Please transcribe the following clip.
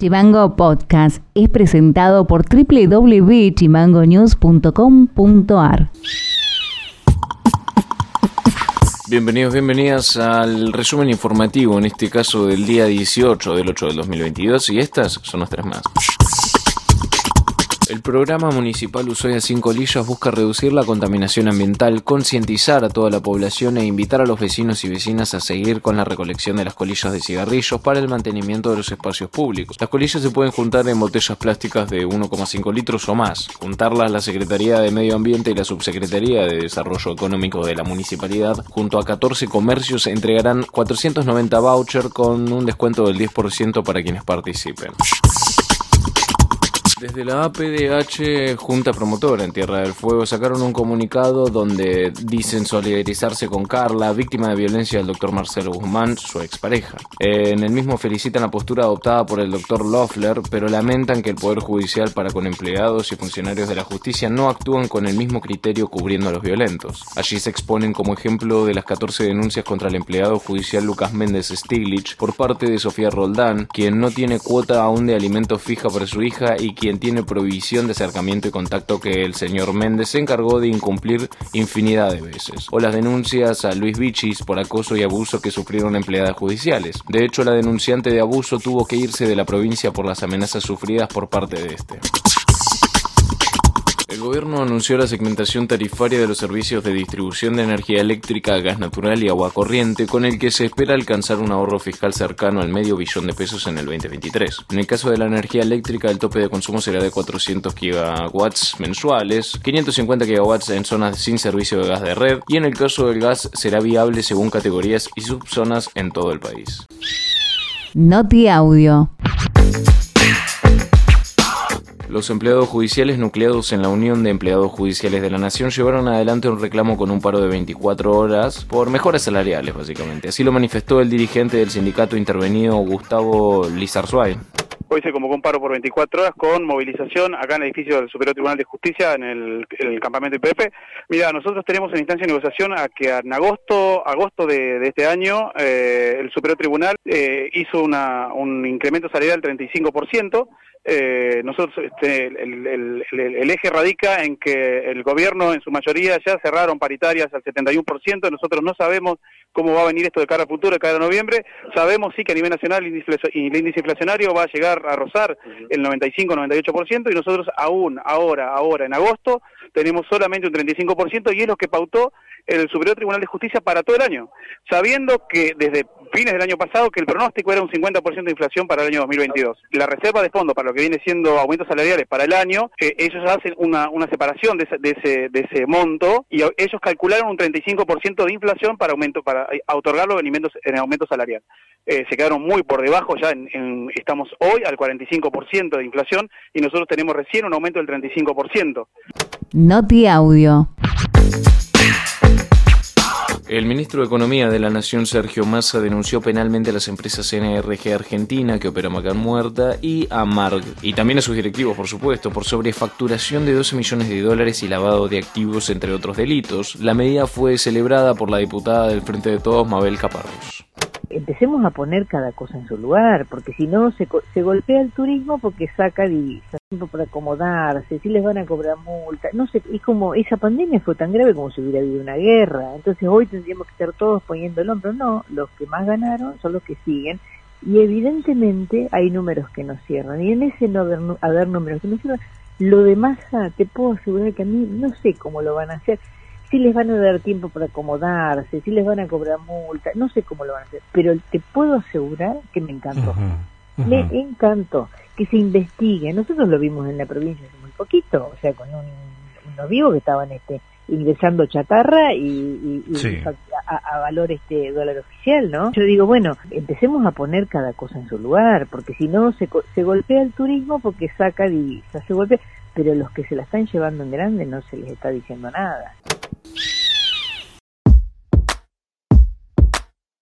Chimango Podcast es presentado por www.chimangonews.com.ar. Bienvenidos, bienvenidas al resumen informativo, en este caso del día 18 del 8 del 2022, y estas son las tres más. El programa municipal Ushuaia Sin Colillas busca reducir la contaminación ambiental, concientizar a toda la población e invitar a los vecinos y vecinas a seguir con la recolección de las colillas de cigarrillos para el mantenimiento de los espacios públicos. Las colillas se pueden juntar en botellas plásticas de 1,5 litros o más. Juntarlas la Secretaría de Medio Ambiente y la Subsecretaría de Desarrollo Económico de la Municipalidad, junto a 14 comercios, entregarán 490 vouchers con un descuento del 10% para quienes participen. Desde la APDH Junta Promotora en Tierra del Fuego sacaron un comunicado donde dicen solidarizarse con Carla, víctima de violencia del doctor Marcelo Guzmán, su expareja. En el mismo felicitan la postura adoptada por el doctor Loeffler, pero lamentan que el Poder Judicial para con empleados y funcionarios de la justicia no actúan con el mismo criterio cubriendo a los violentos. Allí se exponen como ejemplo de las 14 denuncias contra el empleado judicial Lucas Méndez Stiglitz por parte de Sofía Roldán, quien no tiene cuota aún de alimento fija para su hija y quien tiene prohibición de acercamiento y contacto que el señor Méndez se encargó de incumplir infinidad de veces, o las denuncias a Luis Bichis por acoso y abuso que sufrieron empleadas judiciales. De hecho, la denunciante de abuso tuvo que irse de la provincia por las amenazas sufridas por parte de este. El gobierno anunció la segmentación tarifaria de los servicios de distribución de energía eléctrica, gas natural y agua corriente, con el que se espera alcanzar un ahorro fiscal cercano al medio billón de pesos en el 2023. En el caso de la energía eléctrica, el tope de consumo será de 400 gigawatts mensuales, 550 gigawatts en zonas sin servicio de gas de red, y en el caso del gas será viable según categorías y subzonas en todo el país. Noti Audio. Los empleados judiciales nucleados en la Unión de Empleados Judiciales de la Nación llevaron adelante un reclamo con un paro de 24 horas por mejoras salariales, básicamente. Así lo manifestó el dirigente del sindicato intervenido, Gustavo Lizarzuay. Hoy se convocó un paro por 24 horas con movilización acá en el edificio del Superior Tribunal de Justicia, en el, campamento IPF. Mira, nosotros tenemos en instancia de negociación a que en agosto agosto de, este año eh, el Superior Tribunal eh, hizo una, un incremento salarial del 35%. Eh, nosotros este, el, eje radica en que el gobierno en su mayoría ya cerraron paritarias al 71%, nosotros no sabemos cómo va a venir esto de cara a futuro, de cara a noviembre, sabemos sí que a nivel nacional el índice inflacionario va a llegar a rozar el 95-98% y nosotros aún, ahora, ahora en agosto, tenemos solamente un 35% y es lo que pautó el Superior Tribunal de Justicia para todo el año, sabiendo que desde fines del año pasado que el pronóstico era un 50% de inflación para el año 2022. La reserva de fondo para lo que viene siendo aumentos salariales para el año, eh, ellos hacen una, una separación de ese, de, ese, de ese monto y ellos calcularon un 35% de inflación para aumento para eh, otorgarlo en, aumentos, en aumento salarial. Eh, se quedaron muy por debajo, ya en, estamos hoy al 45% de inflación y nosotros tenemos recién un aumento del 35%. Noti Audio. El ministro de Economía de la Nación, Sergio Massa, denunció penalmente a las empresas NRG Argentina, que opera Macan Muerta, y a Marg, y también a sus directivos, por supuesto, por sobrefacturación de 12 millones de dólares y lavado de activos, entre otros delitos. La medida fue celebrada por la diputada del Frente de Todos, Mabel Caparrós empecemos a poner cada cosa en su lugar, porque si no se, se golpea el turismo porque saca divisas, tiempo para acomodarse, si les van a cobrar multa, no sé, es como esa pandemia fue tan grave como si hubiera habido una guerra, entonces hoy tendríamos que estar todos poniendo el hombro, no, los que más ganaron son los que siguen, y evidentemente hay números que no cierran, y en ese no haber, números que no cierran, lo demás te puedo asegurar que a mí no sé cómo lo van a hacer, si les van a dar tiempo para acomodarse, si les van a cobrar multa, no sé cómo lo van a hacer, pero te puedo asegurar que me encantó. Me encantó que se investigue. Nosotros lo vimos en la provincia hace muy poquito, o sea, con un, unos vivos que estaban este ingresando chatarra y, a, valor este dólar oficial, ¿no? Yo digo, bueno, empecemos a poner cada cosa en su lugar, porque si no se, se golpea el turismo porque saca divisas, se golpea, pero los que se la están llevando en grande no se les está diciendo nada.